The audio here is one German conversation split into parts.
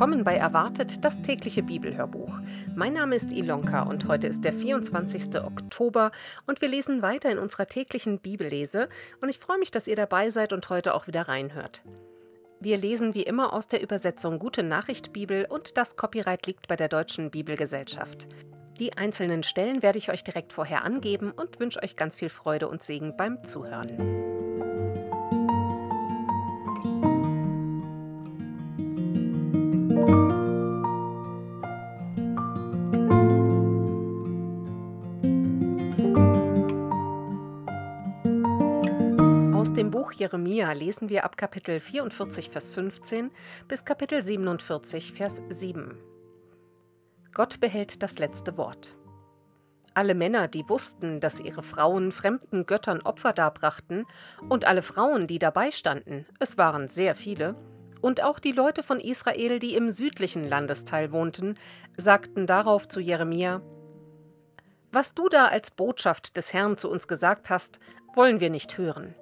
Willkommen bei Erwartet, das tägliche Bibelhörbuch. Mein Name ist Ilonka und heute ist der 24. Oktober und wir lesen weiter in unserer täglichen Bibellese und ich freue mich, dass ihr dabei seid und heute auch wieder reinhört. Wir lesen wie immer aus der Übersetzung Gute Nachricht Bibel und das Copyright liegt bei der Deutschen Bibelgesellschaft. Die einzelnen Stellen werde ich euch direkt vorher angeben und wünsche euch ganz viel Freude und Segen beim Zuhören. Dem Buch Jeremia lesen wir ab Kapitel 44, Vers 15 bis Kapitel 47, Vers 7. Gott behält das letzte Wort. Alle Männer, die wussten, dass ihre Frauen fremden Göttern Opfer darbrachten, und alle Frauen, die dabei standen, es waren sehr viele, und auch die Leute von Israel, die im südlichen Landesteil wohnten, sagten darauf zu Jeremia: Was du da als Botschaft des Herrn zu uns gesagt hast, wollen wir nicht hören.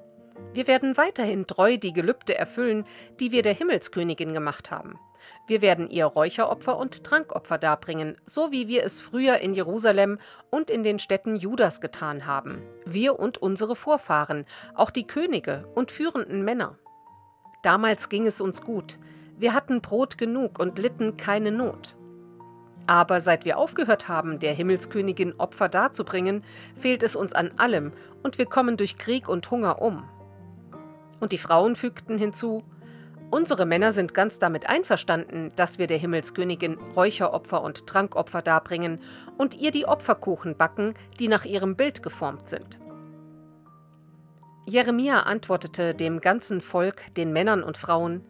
Wir werden weiterhin treu die Gelübde erfüllen, die wir der Himmelskönigin gemacht haben. Wir werden ihr Räucheropfer und Trankopfer darbringen, so wie wir es früher in Jerusalem und in den Städten Judas getan haben. Wir und unsere Vorfahren, auch die Könige und führenden Männer. Damals ging es uns gut. Wir hatten Brot genug und litten keine Not. Aber seit wir aufgehört haben, der Himmelskönigin Opfer darzubringen, fehlt es uns an allem und wir kommen durch Krieg und Hunger um. Und die Frauen fügten hinzu, Unsere Männer sind ganz damit einverstanden, dass wir der Himmelskönigin Räucheropfer und Trankopfer darbringen und ihr die Opferkuchen backen, die nach ihrem Bild geformt sind. Jeremia antwortete dem ganzen Volk, den Männern und Frauen,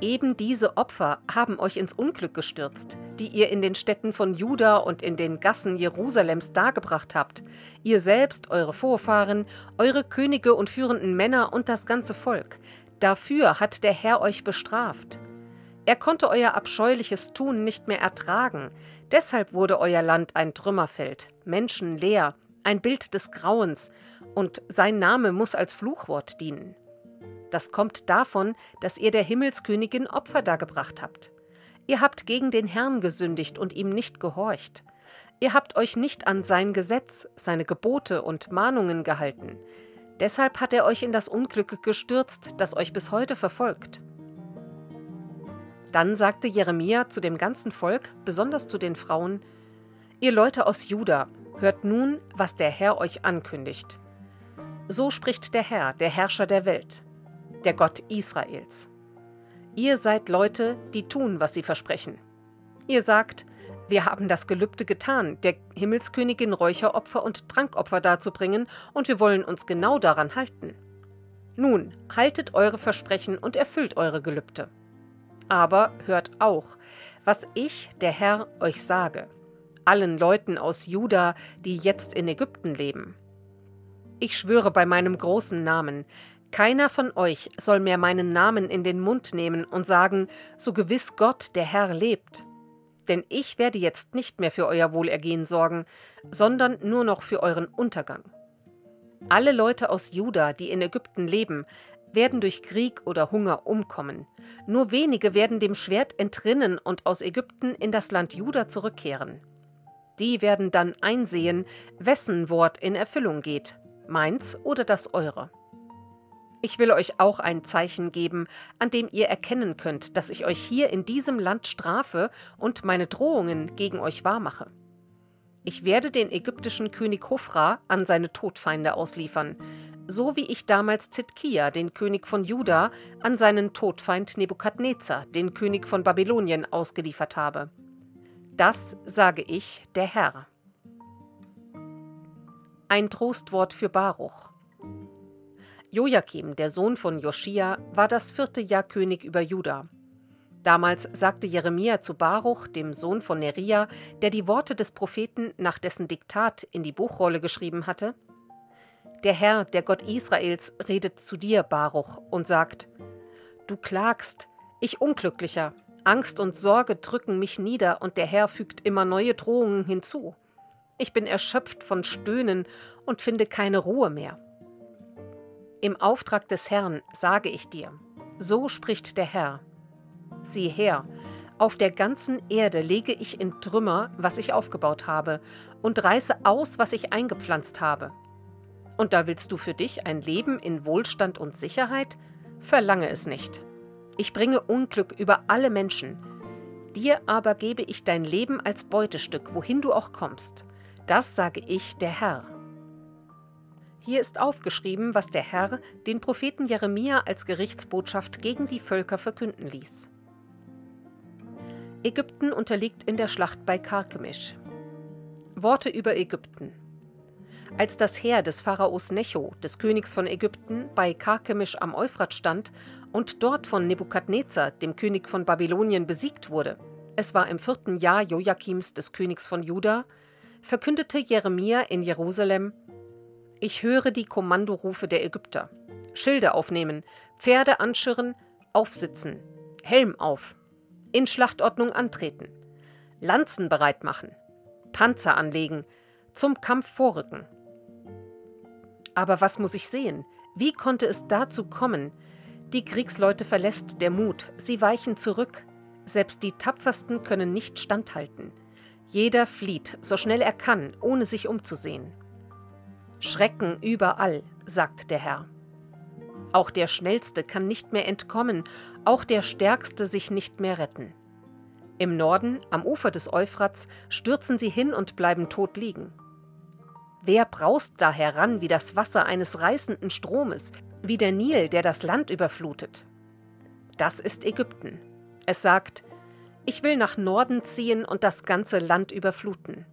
Eben diese Opfer haben euch ins Unglück gestürzt, die ihr in den Städten von Juda und in den Gassen Jerusalems dargebracht habt, ihr selbst, eure Vorfahren, eure Könige und führenden Männer und das ganze Volk. Dafür hat der Herr euch bestraft. Er konnte euer abscheuliches Tun nicht mehr ertragen, deshalb wurde euer Land ein Trümmerfeld, menschenleer, ein Bild des Grauens, und sein Name muss als Fluchwort dienen. Das kommt davon, dass ihr der Himmelskönigin Opfer dargebracht habt. Ihr habt gegen den Herrn gesündigt und ihm nicht gehorcht. Ihr habt euch nicht an sein Gesetz, seine Gebote und Mahnungen gehalten. Deshalb hat er euch in das Unglück gestürzt, das euch bis heute verfolgt. Dann sagte Jeremia zu dem ganzen Volk, besonders zu den Frauen, Ihr Leute aus Juda, hört nun, was der Herr euch ankündigt. So spricht der Herr, der Herrscher der Welt der Gott Israels. Ihr seid Leute, die tun, was sie versprechen. Ihr sagt, wir haben das Gelübde getan, der Himmelskönigin Räucheropfer und Trankopfer darzubringen, und wir wollen uns genau daran halten. Nun, haltet eure Versprechen und erfüllt eure Gelübde. Aber hört auch, was ich, der Herr, euch sage, allen Leuten aus Juda, die jetzt in Ägypten leben. Ich schwöre bei meinem großen Namen, keiner von euch soll mehr meinen Namen in den Mund nehmen und sagen, so gewiss Gott, der Herr lebt. Denn ich werde jetzt nicht mehr für euer Wohlergehen sorgen, sondern nur noch für euren Untergang. Alle Leute aus Juda, die in Ägypten leben, werden durch Krieg oder Hunger umkommen. Nur wenige werden dem Schwert entrinnen und aus Ägypten in das Land Juda zurückkehren. Die werden dann einsehen, wessen Wort in Erfüllung geht, meins oder das eure. Ich will euch auch ein Zeichen geben, an dem ihr erkennen könnt, dass ich euch hier in diesem Land strafe und meine Drohungen gegen euch wahrmache. Ich werde den ägyptischen König Hofra an seine Todfeinde ausliefern, so wie ich damals Zitkia, den König von Juda, an seinen Todfeind Nebukadnezar, den König von Babylonien, ausgeliefert habe. Das sage ich, der Herr. Ein Trostwort für Baruch. Joachim, der Sohn von Joschia, war das vierte Jahr König über Juda. Damals sagte Jeremia zu Baruch, dem Sohn von Neria, der die Worte des Propheten nach dessen Diktat in die Buchrolle geschrieben hatte: Der Herr, der Gott Israels, redet zu dir, Baruch, und sagt: Du klagst, ich Unglücklicher, Angst und Sorge drücken mich nieder, und der Herr fügt immer neue Drohungen hinzu. Ich bin erschöpft von Stöhnen und finde keine Ruhe mehr. Im Auftrag des Herrn sage ich dir, so spricht der Herr. sieh her, auf der ganzen Erde lege ich in Trümmer, was ich aufgebaut habe, und reiße aus, was ich eingepflanzt habe. Und da willst du für dich ein Leben in Wohlstand und Sicherheit? Verlange es nicht. Ich bringe Unglück über alle Menschen. Dir aber gebe ich dein Leben als Beutestück, wohin du auch kommst. Das sage ich, der Herr. Hier ist aufgeschrieben, was der Herr den Propheten Jeremia als Gerichtsbotschaft gegen die Völker verkünden ließ. Ägypten unterliegt in der Schlacht bei Karkemisch. Worte über Ägypten. Als das Heer des Pharaos Necho, des Königs von Ägypten, bei Karkemisch am Euphrat stand und dort von Nebukadnezar, dem König von Babylonien, besiegt wurde, es war im vierten Jahr Joachims des Königs von Juda, verkündete Jeremia in Jerusalem: Ich höre die Kommandorufe der Ägypter. Schilde aufnehmen, Pferde anschirren, aufsitzen, Helm auf, in Schlachtordnung antreten, Lanzen bereit machen, Panzer anlegen, zum Kampf vorrücken. Aber was muss ich sehen? Wie konnte es dazu kommen? Die Kriegsleute verlässt der Mut, sie weichen zurück. Selbst die Tapfersten können nicht standhalten. Jeder flieht, so schnell er kann, ohne sich umzusehen. Schrecken überall, sagt der Herr. Auch der Schnellste kann nicht mehr entkommen, auch der Stärkste sich nicht mehr retten. Im Norden, am Ufer des Euphrats, stürzen sie hin und bleiben tot liegen. Wer braust da heran wie das Wasser eines reißenden Stromes, wie der Nil, der das Land überflutet? Das ist Ägypten. Es sagt, ich will nach Norden ziehen und das ganze Land überfluten.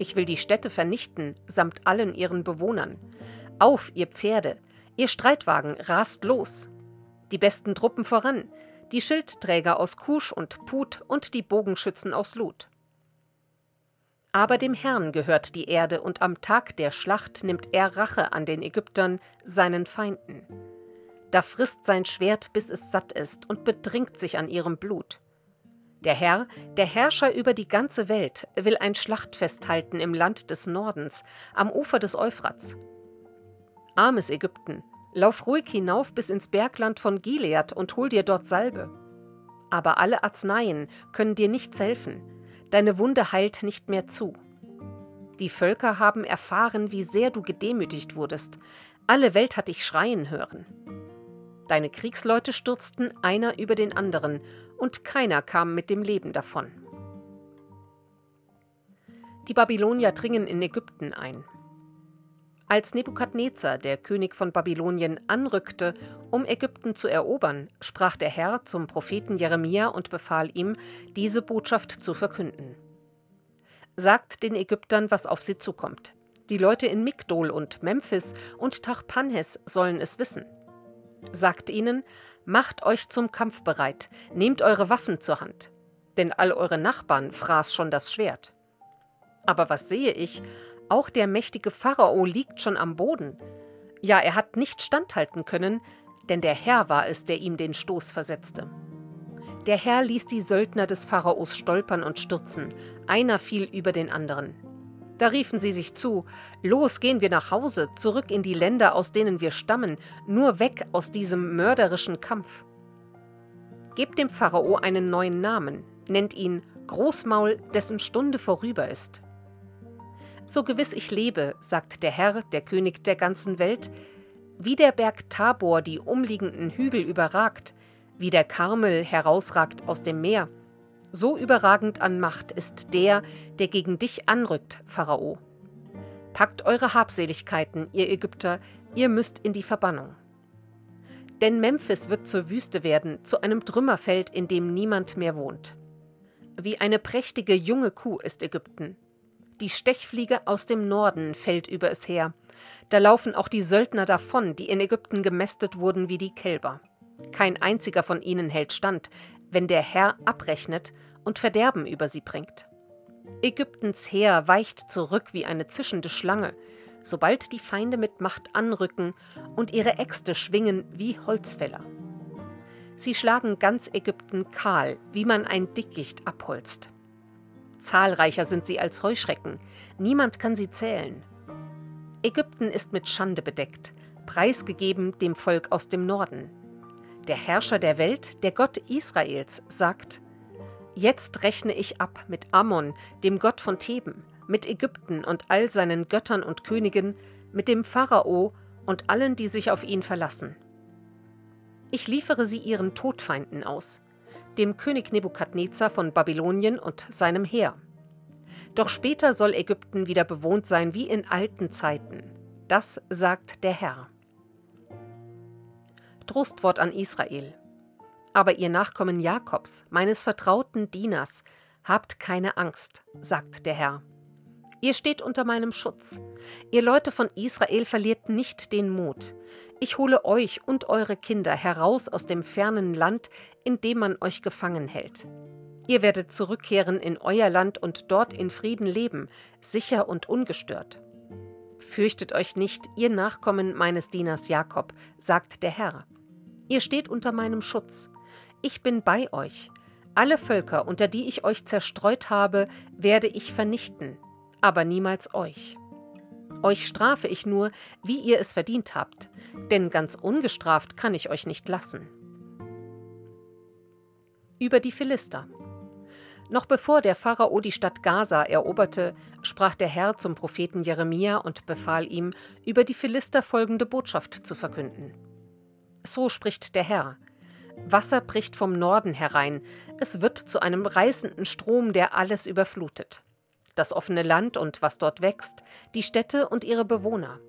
Ich will die Städte vernichten, samt allen ihren Bewohnern. Auf, ihr Pferde, Ihr Streitwagen rast los. Die besten Truppen voran, die Schildträger aus Kusch und Put und die Bogenschützen aus Lut. Aber dem Herrn gehört die Erde, und am Tag der Schlacht nimmt er Rache an den Ägyptern, seinen Feinden. Da frisst sein Schwert, bis es satt ist, und bedringt sich an ihrem Blut. Der Herr, der Herrscher über die ganze Welt, will ein Schlachtfest halten im Land des Nordens, am Ufer des Euphrats. Armes Ägypten, Lauf ruhig hinauf bis ins Bergland von Gilead und hol dir dort Salbe. Aber alle Arzneien können dir nichts helfen, deine Wunde heilt nicht mehr zu. Die Völker haben erfahren, wie sehr du gedemütigt wurdest, alle Welt hat dich schreien hören. Deine Kriegsleute stürzten einer über den anderen, und keiner kam mit dem Leben davon. Die Babylonier dringen in Ägypten ein. Als Nebukadnezar, der König von Babylonien, anrückte, um Ägypten zu erobern, sprach der Herr zum Propheten Jeremia und befahl ihm, diese Botschaft zu verkünden. Sagt den Ägyptern, was auf sie zukommt. Die Leute in Migdol und Memphis und Tachpanhes sollen es wissen. Sagt ihnen, macht euch zum Kampf bereit, nehmt eure Waffen zur Hand, denn all eure Nachbarn fraß schon das Schwert. Aber was sehe ich? Auch der mächtige Pharao liegt schon am Boden. Ja, er hat nicht standhalten können, denn der Herr war es, der ihm den Stoß versetzte. Der Herr ließ die Söldner des Pharaos stolpern und stürzen, einer fiel über den anderen. Da riefen sie sich zu, Los, gehen wir nach Hause, zurück in die Länder, aus denen wir stammen, nur weg aus diesem mörderischen Kampf. Gebt dem Pharao einen neuen Namen, nennt ihn Großmaul, dessen Stunde vorüber ist. So gewiss ich lebe, sagt der Herr, der König der ganzen Welt, wie der Berg Tabor die umliegenden Hügel überragt, wie der Karmel herausragt aus dem Meer, so überragend an Macht ist der, der gegen dich anrückt, Pharao. Packt eure Habseligkeiten, ihr Ägypter, ihr müsst in die Verbannung. Denn Memphis wird zur Wüste werden, zu einem Trümmerfeld, in dem niemand mehr wohnt. Wie eine prächtige junge Kuh ist Ägypten, die Stechfliege aus dem Norden fällt über es her. Da laufen auch die Söldner davon, die in Ägypten gemästet wurden wie die Kälber. Kein einziger von ihnen hält stand, wenn der Herr abrechnet und Verderben über sie bringt. Ägyptens Heer weicht zurück wie eine zischende Schlange, sobald die Feinde mit Macht anrücken und ihre Äxte schwingen wie Holzfäller. Sie schlagen ganz Ägypten kahl, wie man ein Dickicht abholzt. Zahlreicher sind sie als Heuschrecken. Niemand kann sie zählen. Ägypten ist mit Schande bedeckt, preisgegeben dem Volk aus dem Norden. Der Herrscher der Welt, der Gott Israels, sagt, Jetzt rechne ich ab mit Ammon, dem Gott von Theben, mit Ägypten und all seinen Göttern und Königen, mit dem Pharao und allen, die sich auf ihn verlassen. Ich liefere sie ihren Todfeinden aus, dem König Nebukadnezar von Babylonien und seinem Heer. Doch später soll Ägypten wieder bewohnt sein wie in alten Zeiten. Das sagt der Herr. Trostwort an Israel. Aber ihr Nachkommen Jakobs, meines vertrauten Dieners, habt keine Angst, sagt der Herr. Ihr steht unter meinem Schutz. Ihr Leute von Israel verliert nicht den Mut. Ich hole euch und eure Kinder heraus aus dem fernen Land, in dem man euch gefangen hält. Ihr werdet zurückkehren in euer Land und dort in Frieden leben, sicher und ungestört. Fürchtet euch nicht, ihr Nachkommen meines Dieners Jakob, sagt der Herr. Ihr steht unter meinem Schutz. Ich bin bei euch. Alle Völker, unter die ich euch zerstreut habe, werde ich vernichten, aber niemals euch. Euch strafe ich nur, wie ihr es verdient habt, denn ganz ungestraft kann ich euch nicht lassen. Über die Philister. Noch bevor der Pharao die Stadt Gaza eroberte, sprach der Herr zum Propheten Jeremia und befahl ihm, über die Philister folgende Botschaft zu verkünden. So spricht der Herr. Wasser bricht vom Norden herein, es wird zu einem reißenden Strom, der alles überflutet. Das offene Land und was dort wächst, die Städte und ihre Bewohner.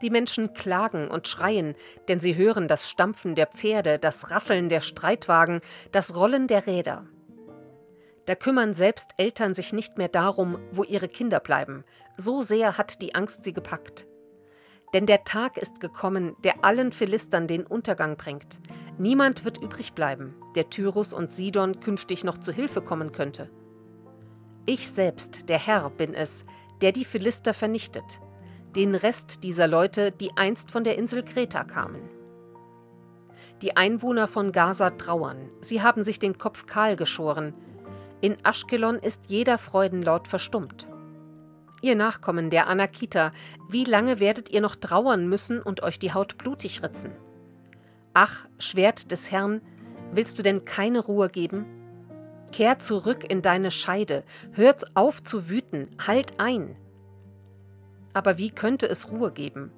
Die Menschen klagen und schreien, denn sie hören das Stampfen der Pferde, das Rasseln der Streitwagen, das Rollen der Räder. Da kümmern selbst Eltern sich nicht mehr darum, wo ihre Kinder bleiben, so sehr hat die Angst sie gepackt. Denn der Tag ist gekommen, der allen Philistern den Untergang bringt. Niemand wird übrig bleiben, der Tyrus und Sidon künftig noch zu Hilfe kommen könnte. Ich selbst, der Herr, bin es, der die Philister vernichtet, den Rest dieser Leute, die einst von der Insel Kreta kamen. Die Einwohner von Gaza trauern, sie haben sich den Kopf kahl geschoren. In Aschkelon ist jeder Freudenlaut verstummt. Ihr Nachkommen der Anakita, wie lange werdet ihr noch trauern müssen und euch die Haut blutig ritzen? Ach, Schwert des Herrn, willst du denn keine Ruhe geben? Kehr zurück in deine Scheide, hört auf zu wüten, halt ein. Aber wie könnte es Ruhe geben?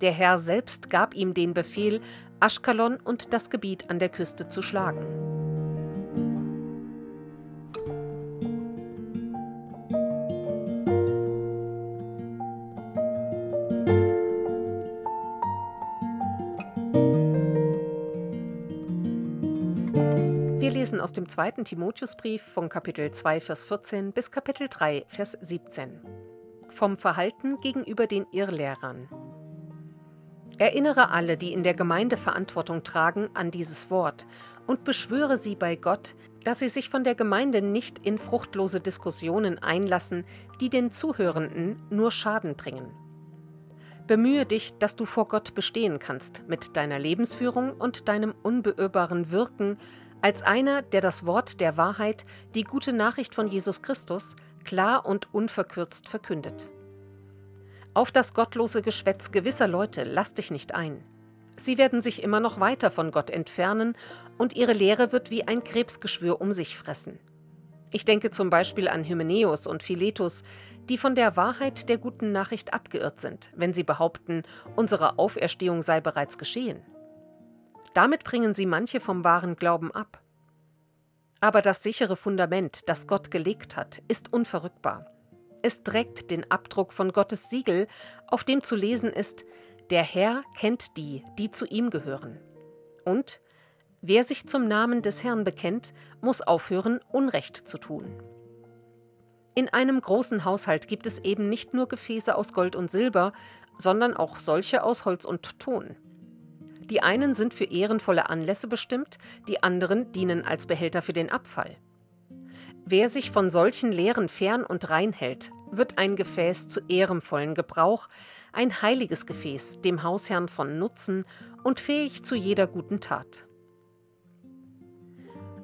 Der Herr selbst gab ihm den Befehl, Aschkalon und das Gebiet an der Küste zu schlagen. Aus dem zweiten Timotheusbrief von Kapitel 2, Vers 14 bis Kapitel 3, Vers 17. Vom Verhalten gegenüber den Irrlehrern. Erinnere alle, die in der Gemeinde Verantwortung tragen, an dieses Wort und beschwöre sie bei Gott, dass sie sich von der Gemeinde nicht in fruchtlose Diskussionen einlassen, die den Zuhörenden nur Schaden bringen. Bemühe dich, dass du vor Gott bestehen kannst mit deiner Lebensführung und deinem unbeirrbaren Wirken als einer, der das Wort der Wahrheit, die gute Nachricht von Jesus Christus, klar und unverkürzt verkündet. Auf das gottlose Geschwätz gewisser Leute lass dich nicht ein. Sie werden sich immer noch weiter von Gott entfernen und ihre Lehre wird wie ein Krebsgeschwür um sich fressen. Ich denke zum Beispiel an Hymenäus und Philetus, die von der Wahrheit der guten Nachricht abgeirrt sind, wenn sie behaupten, unsere Auferstehung sei bereits geschehen. Damit bringen sie manche vom wahren Glauben ab. Aber das sichere Fundament, das Gott gelegt hat, ist unverrückbar. Es trägt den Abdruck von Gottes Siegel, auf dem zu lesen ist, der Herr kennt die, die zu ihm gehören. Und wer sich zum Namen des Herrn bekennt, muss aufhören, Unrecht zu tun. In einem großen Haushalt gibt es eben nicht nur Gefäße aus Gold und Silber, sondern auch solche aus Holz und Ton. Die einen sind für ehrenvolle Anlässe bestimmt, die anderen dienen als Behälter für den Abfall. Wer sich von solchen Lehren fern und rein hält, wird ein Gefäß zu ehrenvollen Gebrauch, ein heiliges Gefäß, dem Hausherrn von Nutzen und fähig zu jeder guten Tat.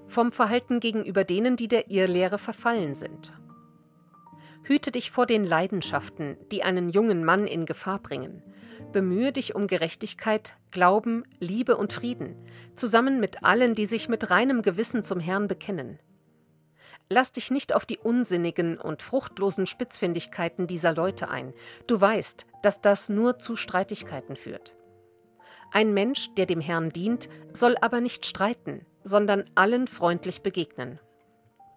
Vom Verhalten gegenüber denen, die der Irrlehre verfallen sind. Hüte dich vor den Leidenschaften, die einen jungen Mann in Gefahr bringen. Bemühe dich um Gerechtigkeit, Glauben, Liebe und Frieden, zusammen mit allen, die sich mit reinem Gewissen zum Herrn bekennen. Lass dich nicht auf die unsinnigen und fruchtlosen Spitzfindigkeiten dieser Leute ein. Du weißt, dass das nur zu Streitigkeiten führt. Ein Mensch, der dem Herrn dient, soll aber nicht streiten, sondern allen freundlich begegnen.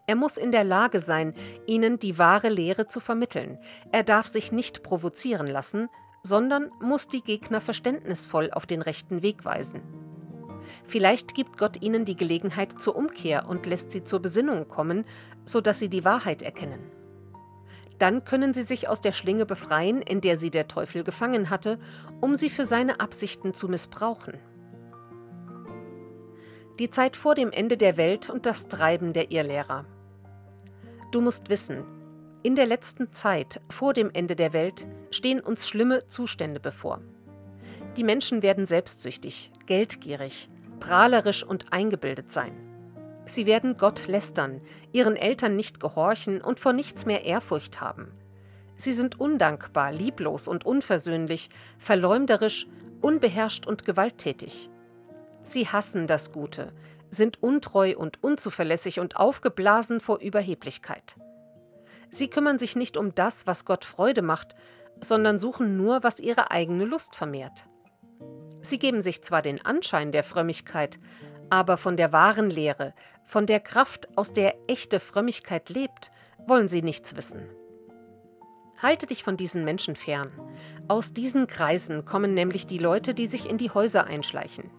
Er muss in der Lage sein, ihnen die wahre Lehre zu vermitteln. Er darf sich nicht provozieren lassen, sondern muss die Gegner verständnisvoll auf den rechten Weg weisen. Vielleicht gibt Gott ihnen die Gelegenheit zur Umkehr und lässt sie zur Besinnung kommen, sodass sie die Wahrheit erkennen. Dann können sie sich aus der Schlinge befreien, in der sie der Teufel gefangen hatte, um sie für seine Absichten zu missbrauchen. Die Zeit vor dem Ende der Welt und das Treiben der Irrlehrer. Du musst wissen, in der letzten Zeit vor dem Ende der Welt stehen uns schlimme Zustände bevor. Die Menschen werden selbstsüchtig, geldgierig, prahlerisch und eingebildet sein. Sie werden Gott lästern, ihren Eltern nicht gehorchen und vor nichts mehr Ehrfurcht haben. Sie sind undankbar, lieblos und unversöhnlich, verleumderisch, unbeherrscht und gewalttätig. Sie hassen das Gute, sind untreu und unzuverlässig und aufgeblasen vor Überheblichkeit. Sie kümmern sich nicht um das, was Gott Freude macht, sondern suchen nur, was ihre eigene Lust vermehrt. Sie geben sich zwar den Anschein der Frömmigkeit, aber von der wahren Lehre, von der Kraft, aus der echte Frömmigkeit lebt, wollen sie nichts wissen. Halte dich von diesen Menschen fern. Aus diesen Kreisen kommen nämlich die Leute, die sich in die Häuser einschleichen.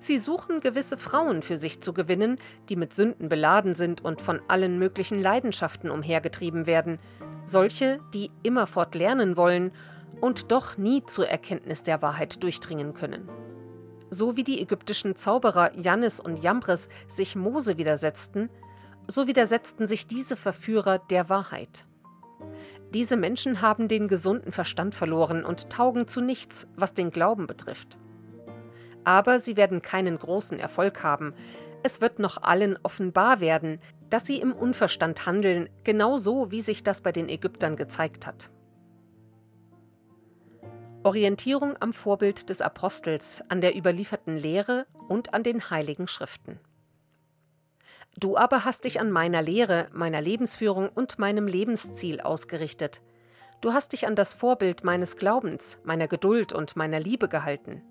Sie suchen gewisse Frauen für sich zu gewinnen, die mit Sünden beladen sind und von allen möglichen Leidenschaften umhergetrieben werden, solche, die immerfort lernen wollen und doch nie zur Erkenntnis der Wahrheit durchdringen können. So wie die ägyptischen Zauberer Jannis und Jambres sich Mose widersetzten, so widersetzten sich diese Verführer der Wahrheit. Diese Menschen haben den gesunden Verstand verloren und taugen zu nichts, was den Glauben betrifft. Aber sie werden keinen großen Erfolg haben. Es wird noch allen offenbar werden, dass sie im Unverstand handeln, genau so wie sich das bei den Ägyptern gezeigt hat. Orientierung am Vorbild des Apostels, an der überlieferten Lehre und an den heiligen Schriften. Du aber hast dich an meiner Lehre, meiner Lebensführung und meinem Lebensziel ausgerichtet. Du hast dich an das Vorbild meines Glaubens, meiner Geduld und meiner Liebe gehalten.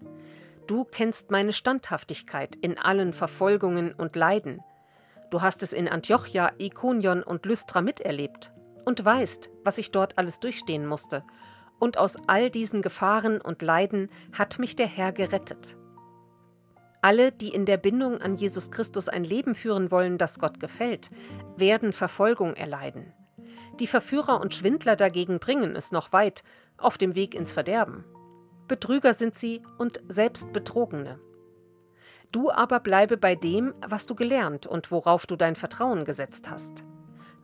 Du kennst meine Standhaftigkeit in allen Verfolgungen und Leiden. Du hast es in Antiochia, Ikonion und Lystra miterlebt und weißt, was ich dort alles durchstehen musste und aus all diesen Gefahren und Leiden hat mich der Herr gerettet. Alle, die in der Bindung an Jesus Christus ein Leben führen wollen, das Gott gefällt, werden Verfolgung erleiden. Die Verführer und Schwindler dagegen bringen es noch weit auf dem Weg ins Verderben. Betrüger sind sie und selbst Betrogene. Du aber bleibe bei dem, was du gelernt und worauf du dein Vertrauen gesetzt hast.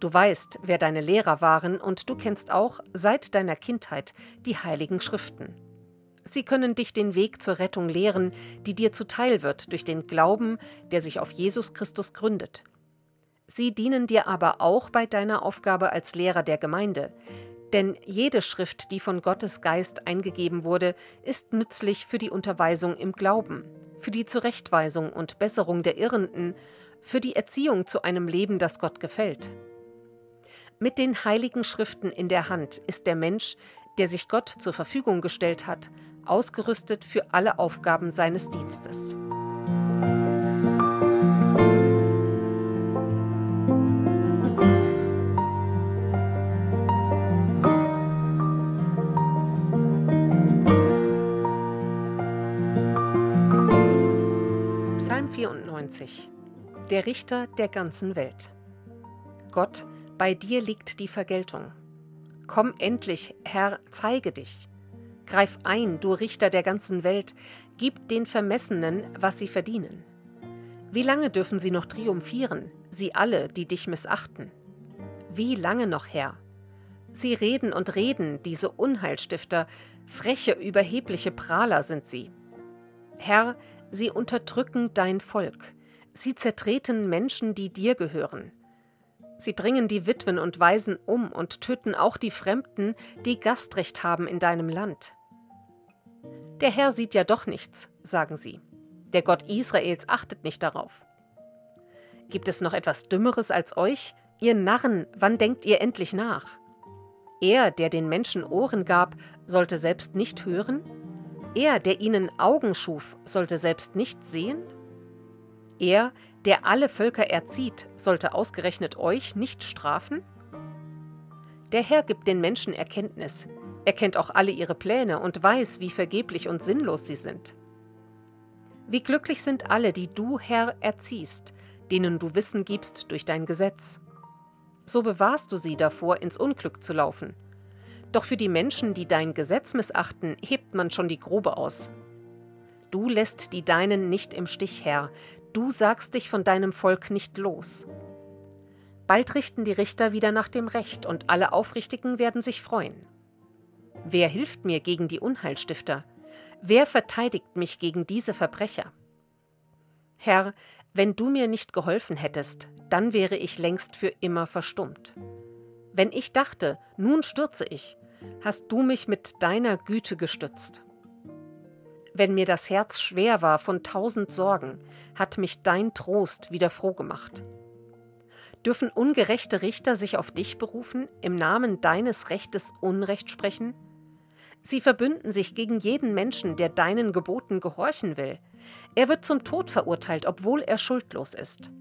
Du weißt, wer deine Lehrer waren, und du kennst auch seit deiner Kindheit die heiligen Schriften. Sie können dich den Weg zur Rettung lehren, die dir zuteil wird durch den Glauben, der sich auf Jesus Christus gründet. Sie dienen dir aber auch bei deiner Aufgabe als Lehrer der Gemeinde, denn jede Schrift, die von Gottes Geist eingegeben wurde, ist nützlich für die Unterweisung im Glauben, für die Zurechtweisung und Besserung der Irrenden, für die Erziehung zu einem Leben, das Gott gefällt. Mit den heiligen Schriften in der Hand ist der Mensch, der sich Gott zur Verfügung gestellt hat, ausgerüstet für alle Aufgaben seines Dienstes. 94 Der Richter der ganzen Welt Gott bei dir liegt die Vergeltung. Komm endlich, Herr, zeige dich. Greif ein, du Richter der ganzen Welt, gib den Vermessenen, was sie verdienen. Wie lange dürfen sie noch triumphieren, sie alle, die dich missachten? Wie lange noch, Herr? Sie reden und reden, diese Unheilstifter, freche, überhebliche Prahler sind sie. Herr, sie unterdrücken dein Volk, sie zertreten Menschen, die dir gehören. Sie bringen die Witwen und Waisen um und töten auch die Fremden, die Gastrecht haben in deinem Land. Der Herr sieht ja doch nichts, sagen sie. Der Gott Israels achtet nicht darauf. Gibt es noch etwas Dümmeres als euch? Ihr Narren, wann denkt ihr endlich nach? Er, der den Menschen Ohren gab, sollte selbst nicht hören? Er, der ihnen Augen schuf, sollte selbst nicht sehen? Er, der alle Völker erzieht, sollte ausgerechnet euch nicht strafen? Der Herr gibt den Menschen Erkenntnis, er kennt auch alle ihre Pläne und weiß, wie vergeblich und sinnlos sie sind. Wie glücklich sind alle, die du, Herr, erziehst, denen du Wissen gibst durch dein Gesetz. So bewahrst du sie davor, ins Unglück zu laufen. Doch für die Menschen, die dein Gesetz missachten, hebt man schon die Grobe aus. Du lässt die Deinen nicht im Stich, Herr, du sagst dich von deinem Volk nicht los. Bald richten die Richter wieder nach dem Recht, und alle Aufrichtigen werden sich freuen. Wer hilft mir gegen die Unheilstifter? Wer verteidigt mich gegen diese Verbrecher? Herr, wenn du mir nicht geholfen hättest, dann wäre ich längst für immer verstummt. Wenn ich dachte, nun stürze ich, hast du mich mit deiner Güte gestützt. Wenn mir das Herz schwer war von tausend Sorgen, hat mich dein Trost wieder froh gemacht. Dürfen ungerechte Richter sich auf dich berufen, im Namen deines Rechtes Unrecht sprechen? Sie verbünden sich gegen jeden Menschen, der deinen Geboten gehorchen will, er wird zum Tod verurteilt, obwohl er schuldlos ist.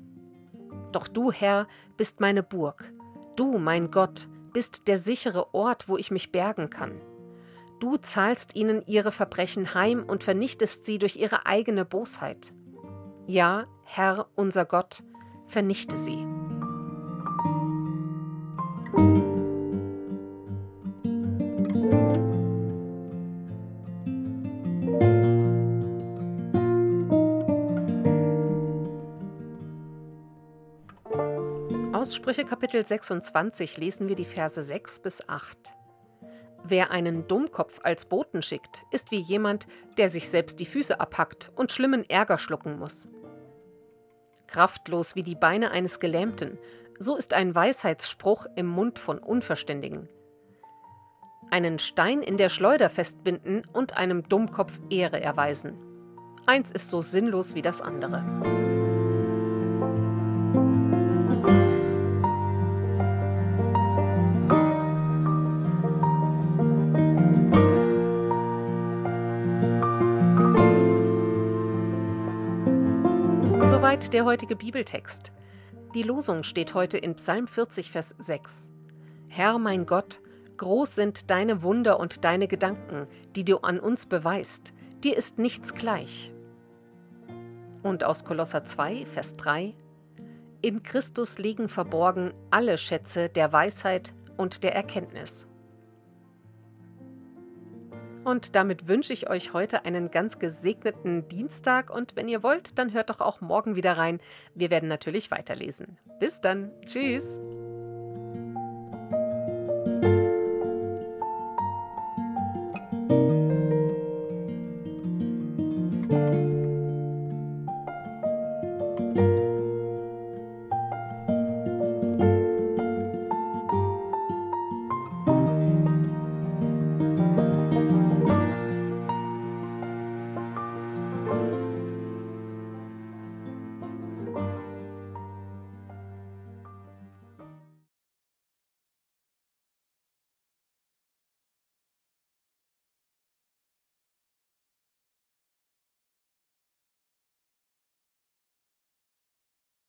Doch du, Herr, bist meine Burg. Du, mein Gott, bist der sichere Ort, wo ich mich bergen kann. Du zahlst ihnen ihre Verbrechen heim und vernichtest sie durch ihre eigene Bosheit. Ja, Herr, unser Gott, vernichte sie. Aus Sprüche Kapitel 26 lesen wir die Verse 6 bis 8. Wer einen Dummkopf als Boten schickt, ist wie jemand, der sich selbst die Füße abhackt und schlimmen Ärger schlucken muss. Kraftlos wie die Beine eines Gelähmten, so ist ein Weisheitsspruch im Mund von Unverständigen. Einen Stein in der Schleuder festbinden und einem Dummkopf Ehre erweisen. Eins ist so sinnlos wie das andere. Soweit der heutige Bibeltext. Die Losung steht heute in Psalm 40, Vers 6. Herr mein Gott, groß sind deine Wunder und deine Gedanken, die du an uns beweist. Dir ist nichts gleich. Und aus Kolosser 2, Vers 3. In Christus liegen verborgen alle Schätze der Weisheit und der Erkenntnis. Und damit wünsche ich euch heute einen ganz gesegneten Dienstag und wenn ihr wollt, dann hört doch auch morgen wieder rein. Wir werden natürlich weiterlesen. Bis dann. Tschüss.